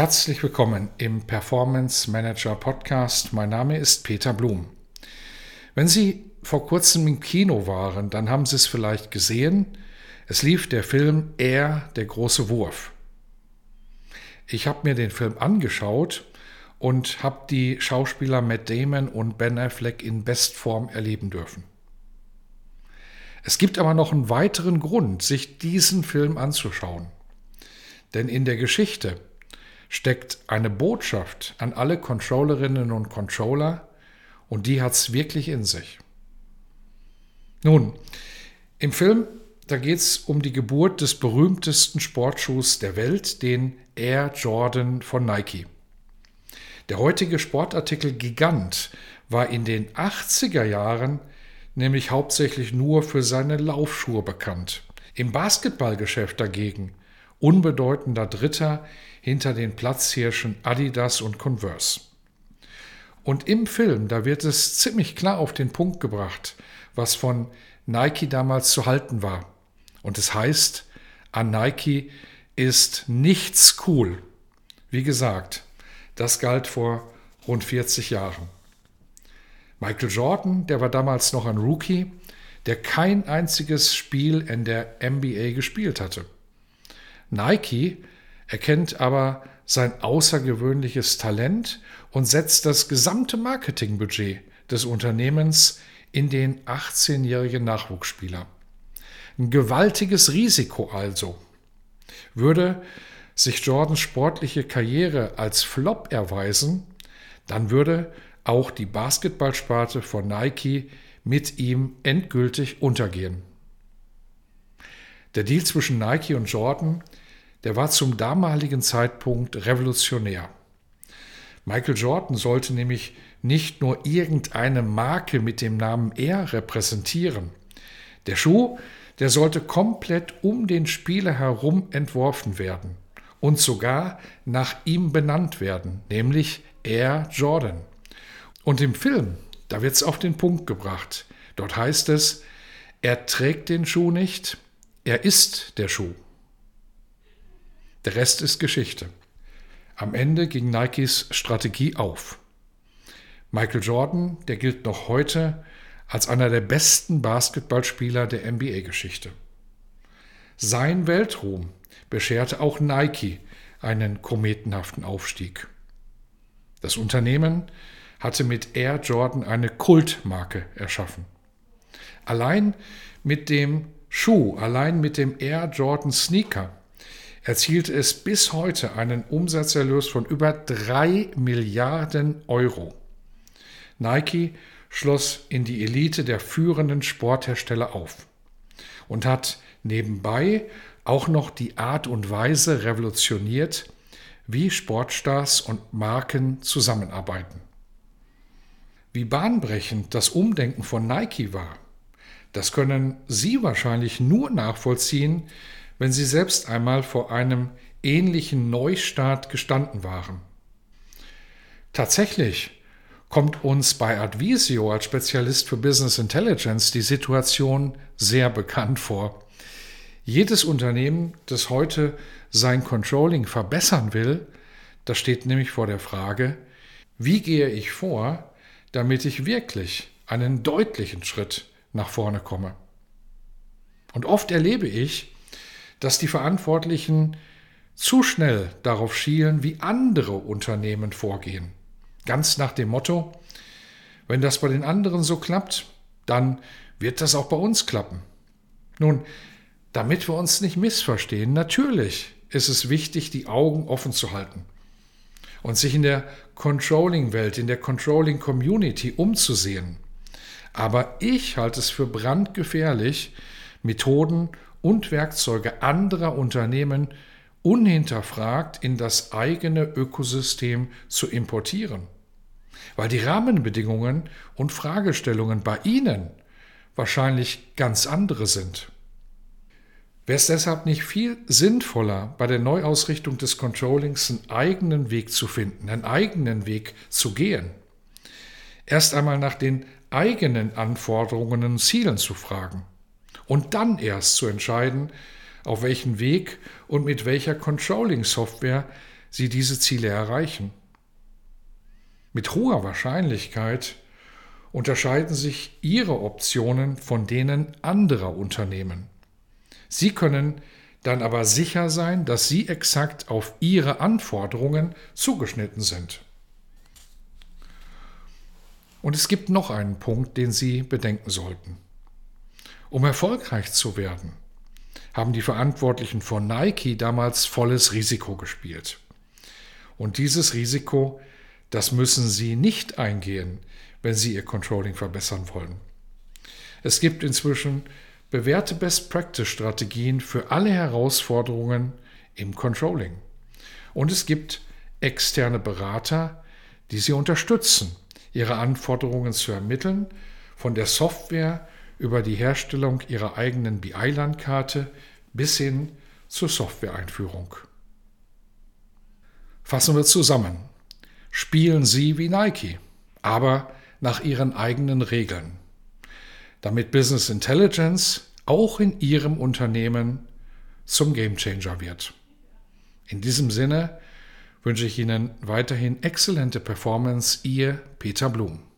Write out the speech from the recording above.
Herzlich willkommen im Performance Manager Podcast. Mein Name ist Peter Blum. Wenn Sie vor kurzem im Kino waren, dann haben Sie es vielleicht gesehen. Es lief der Film Er, der große Wurf. Ich habe mir den Film angeschaut und habe die Schauspieler Matt Damon und Ben Affleck in Bestform erleben dürfen. Es gibt aber noch einen weiteren Grund, sich diesen Film anzuschauen. Denn in der Geschichte steckt eine Botschaft an alle Controllerinnen und Controller und die hat es wirklich in sich. Nun, im Film, da geht es um die Geburt des berühmtesten Sportschuhs der Welt, den Air Jordan von Nike. Der heutige Sportartikel Gigant war in den 80er Jahren nämlich hauptsächlich nur für seine Laufschuhe bekannt. Im Basketballgeschäft dagegen unbedeutender Dritter hinter den Platzhirschen Adidas und Converse. Und im Film, da wird es ziemlich klar auf den Punkt gebracht, was von Nike damals zu halten war. Und es heißt, an Nike ist nichts cool. Wie gesagt, das galt vor rund 40 Jahren. Michael Jordan, der war damals noch ein Rookie, der kein einziges Spiel in der NBA gespielt hatte. Nike erkennt aber sein außergewöhnliches Talent und setzt das gesamte Marketingbudget des Unternehmens in den 18-jährigen Nachwuchsspieler. Ein gewaltiges Risiko also. Würde sich Jordans sportliche Karriere als Flop erweisen, dann würde auch die Basketballsparte von Nike mit ihm endgültig untergehen. Der Deal zwischen Nike und Jordan der war zum damaligen Zeitpunkt revolutionär. Michael Jordan sollte nämlich nicht nur irgendeine Marke mit dem Namen Air repräsentieren. Der Schuh, der sollte komplett um den Spieler herum entworfen werden und sogar nach ihm benannt werden, nämlich Air Jordan. Und im Film, da wird es auf den Punkt gebracht. Dort heißt es, er trägt den Schuh nicht, er ist der Schuh. Der Rest ist Geschichte. Am Ende ging Nikes Strategie auf. Michael Jordan, der gilt noch heute als einer der besten Basketballspieler der NBA-Geschichte. Sein Weltruhm bescherte auch Nike einen kometenhaften Aufstieg. Das Unternehmen hatte mit Air Jordan eine Kultmarke erschaffen. Allein mit dem Schuh, allein mit dem Air Jordan Sneaker erzielte es bis heute einen Umsatzerlös von über 3 Milliarden Euro. Nike schloss in die Elite der führenden Sporthersteller auf und hat nebenbei auch noch die Art und Weise revolutioniert, wie Sportstars und Marken zusammenarbeiten. Wie bahnbrechend das Umdenken von Nike war, das können Sie wahrscheinlich nur nachvollziehen, wenn sie selbst einmal vor einem ähnlichen Neustart gestanden waren. Tatsächlich kommt uns bei Advisio als Spezialist für Business Intelligence die Situation sehr bekannt vor. Jedes Unternehmen, das heute sein Controlling verbessern will, das steht nämlich vor der Frage, wie gehe ich vor, damit ich wirklich einen deutlichen Schritt nach vorne komme. Und oft erlebe ich, dass die Verantwortlichen zu schnell darauf schielen, wie andere Unternehmen vorgehen. Ganz nach dem Motto, wenn das bei den anderen so klappt, dann wird das auch bei uns klappen. Nun, damit wir uns nicht missverstehen, natürlich ist es wichtig, die Augen offen zu halten und sich in der Controlling-Welt, in der Controlling-Community umzusehen. Aber ich halte es für brandgefährlich, Methoden und Werkzeuge anderer Unternehmen unhinterfragt in das eigene Ökosystem zu importieren, weil die Rahmenbedingungen und Fragestellungen bei Ihnen wahrscheinlich ganz andere sind. Wäre es deshalb nicht viel sinnvoller, bei der Neuausrichtung des Controllings einen eigenen Weg zu finden, einen eigenen Weg zu gehen? Erst einmal nach den eigenen Anforderungen und Zielen zu fragen und dann erst zu entscheiden, auf welchen Weg und mit welcher Controlling-Software Sie diese Ziele erreichen. Mit hoher Wahrscheinlichkeit unterscheiden sich Ihre Optionen von denen anderer Unternehmen. Sie können dann aber sicher sein, dass Sie exakt auf Ihre Anforderungen zugeschnitten sind. Und es gibt noch einen Punkt, den Sie bedenken sollten. Um erfolgreich zu werden, haben die Verantwortlichen von Nike damals volles Risiko gespielt. Und dieses Risiko, das müssen Sie nicht eingehen, wenn Sie Ihr Controlling verbessern wollen. Es gibt inzwischen bewährte Best-Practice-Strategien für alle Herausforderungen im Controlling. Und es gibt externe Berater, die Sie unterstützen, Ihre Anforderungen zu ermitteln, von der Software über die Herstellung Ihrer eigenen BI-Landkarte bis hin zur Software-Einführung. Fassen wir zusammen. Spielen Sie wie Nike, aber nach Ihren eigenen Regeln, damit Business Intelligence auch in Ihrem Unternehmen zum Gamechanger wird. In diesem Sinne wünsche ich Ihnen weiterhin exzellente Performance, Ihr Peter Blum.